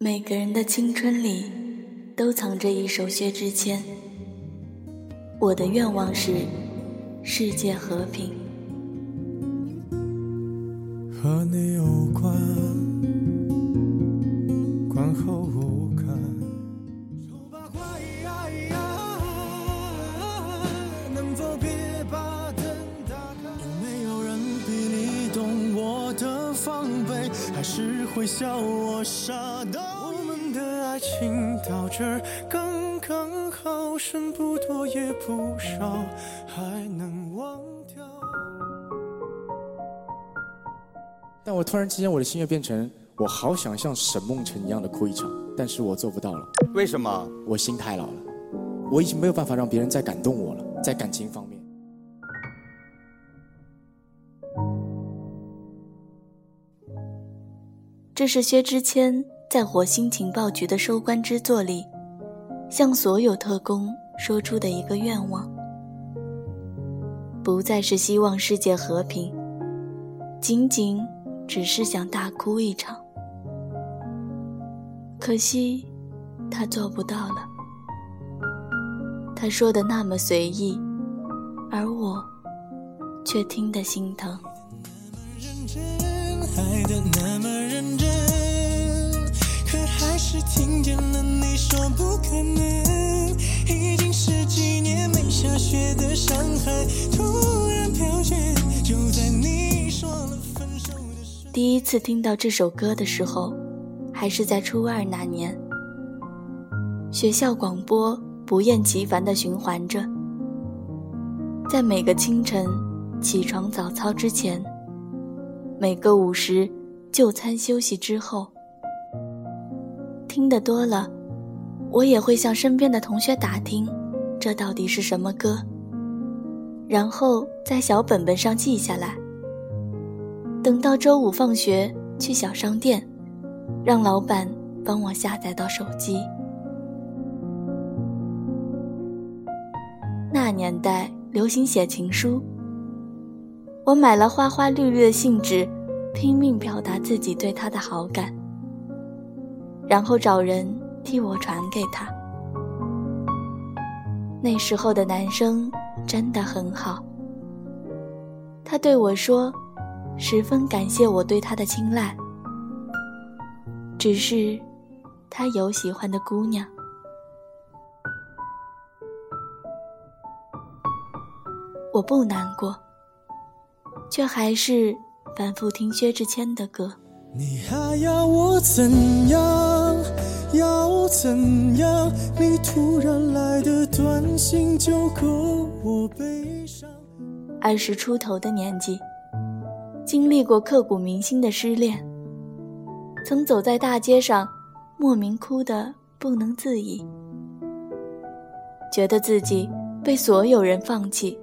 每个人的青春里都藏着一首薛之谦。我的愿望是世界和平。和你有关，关后无感。丑八怪，能否别把灯打开？有没有人比你懂我的防备？还是会笑我傻？的爱情到这儿刚刚好，剩不多也不少，还能忘掉。但我突然之间，我的心愿变成，我好想像沈梦辰一样的哭一场，但是我做不到了，为什么？我心太老了，我已经没有办法让别人再感动我了，在感情方面。这是薛之谦在火星情报局的收官之作里，向所有特工说出的一个愿望，不再是希望世界和平，仅仅只是想大哭一场。可惜，他做不到了。他说的那么随意，而我却听得心疼。听见了你说不可能。已经十几年没下雪的上海，突然飘雪，就在你说了分手的时第一次听到这首歌的时候，还是在初二那年。学校广播不厌其烦地循环着，在每个清晨起床早操之前，每个午时就餐休息之后，听得多了，我也会向身边的同学打听，这到底是什么歌，然后在小本本上记下来。等到周五放学去小商店，让老板帮我下载到手机。那年代流行写情书，我买了花花绿绿的信纸，拼命表达自己对他的好感，然后找人替我传给他。那时候的男生真的很好，他对我说。十分感谢我对他的青睐，只是他有喜欢的姑娘。我不难过，却还是反复听薛之谦的歌。你还要我怎样？怎样？你突然来的短信就够我悲伤。二十出头的年纪。经历过刻骨铭心的失恋，曾走在大街上，莫名哭得不能自已，觉得自己被所有人放弃。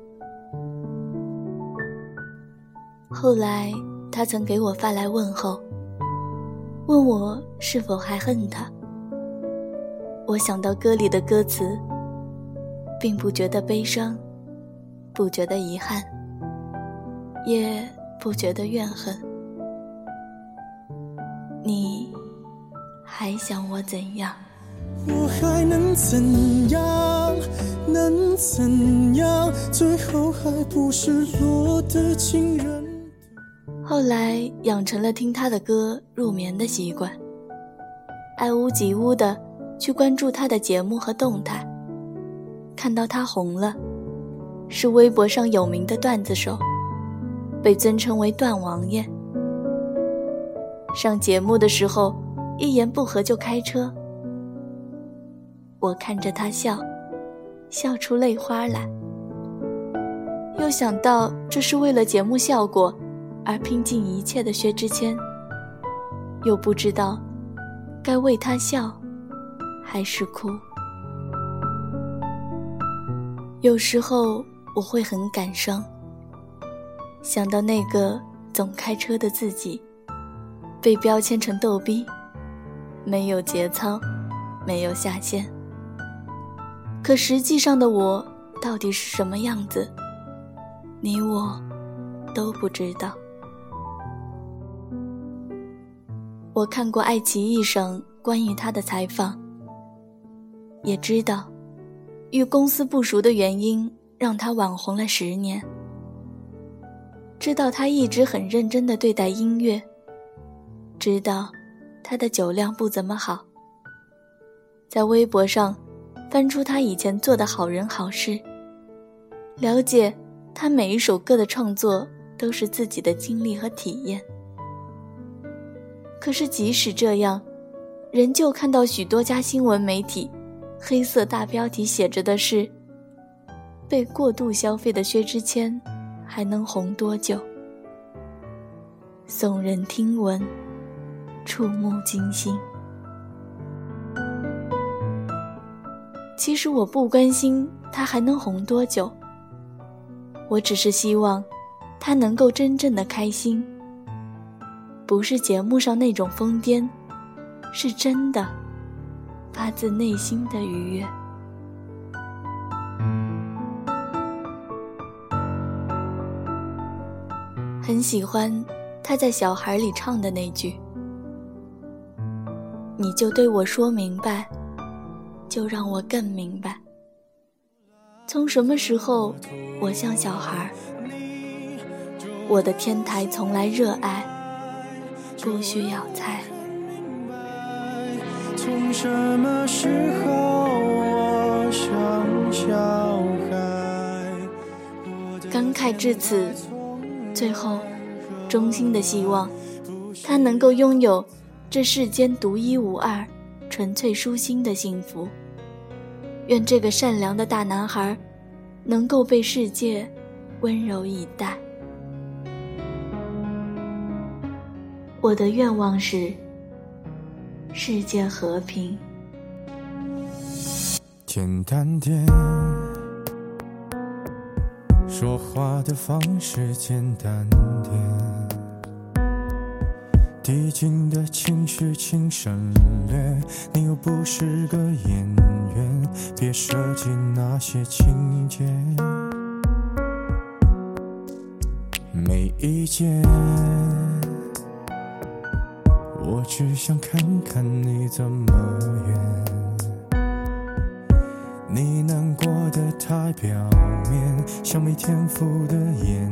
后来他曾给我发来问候，问我是否还恨他。我想到歌里的歌词，并不觉得悲伤，不觉得遗憾，也。不觉得怨恨，你还想我怎样？我还能怎样？能怎样？最后还不是落得情人。后来养成了听他的歌入眠的习惯，爱屋及乌的去关注他的节目和动态。看到他红了，是微博上有名的段子手。被尊称为“段王爷”。上节目的时候，一言不合就开车。我看着他笑，笑出泪花来。又想到这是为了节目效果而拼尽一切的薛之谦，又不知道该为他笑还是哭。有时候我会很感伤。想到那个总开车的自己，被标签成逗逼，没有节操，没有下限。可实际上的我到底是什么样子，你我都不知道。我看过爱奇艺上关于他的采访，也知道与公司不熟的原因让他网红了十年。知道他一直很认真的对待音乐，知道他的酒量不怎么好，在微博上翻出他以前做的好人好事，了解他每一首歌的创作都是自己的经历和体验。可是即使这样，仍旧看到许多家新闻媒体黑色大标题写着的是：“被过度消费的薛之谦。”还能红多久？耸人听闻，触目惊心。其实我不关心他还能红多久，我只是希望他能够真正的开心，不是节目上那种疯癫，是真的发自内心的愉悦。很喜欢他在《小孩》里唱的那句：“你就对我说明白，就让我更明白。从什么时候我像小孩？我的天台从来热爱，不需要猜。什么时候我像小孩？感慨至此。”最后，衷心的希望，他能够拥有这世间独一无二、纯粹舒心的幸福。愿这个善良的大男孩，能够被世界温柔以待。我的愿望是世界和平。简单点。说话的方式简单点，递进的情绪请省略。你又不是个演员，别设计那些情节。没意见，只想看看你怎么演。你难过的太表面，像没天赋的演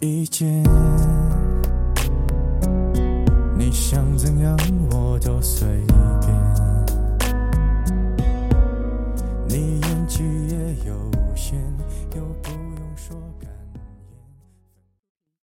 意见。你想怎样，我都随便。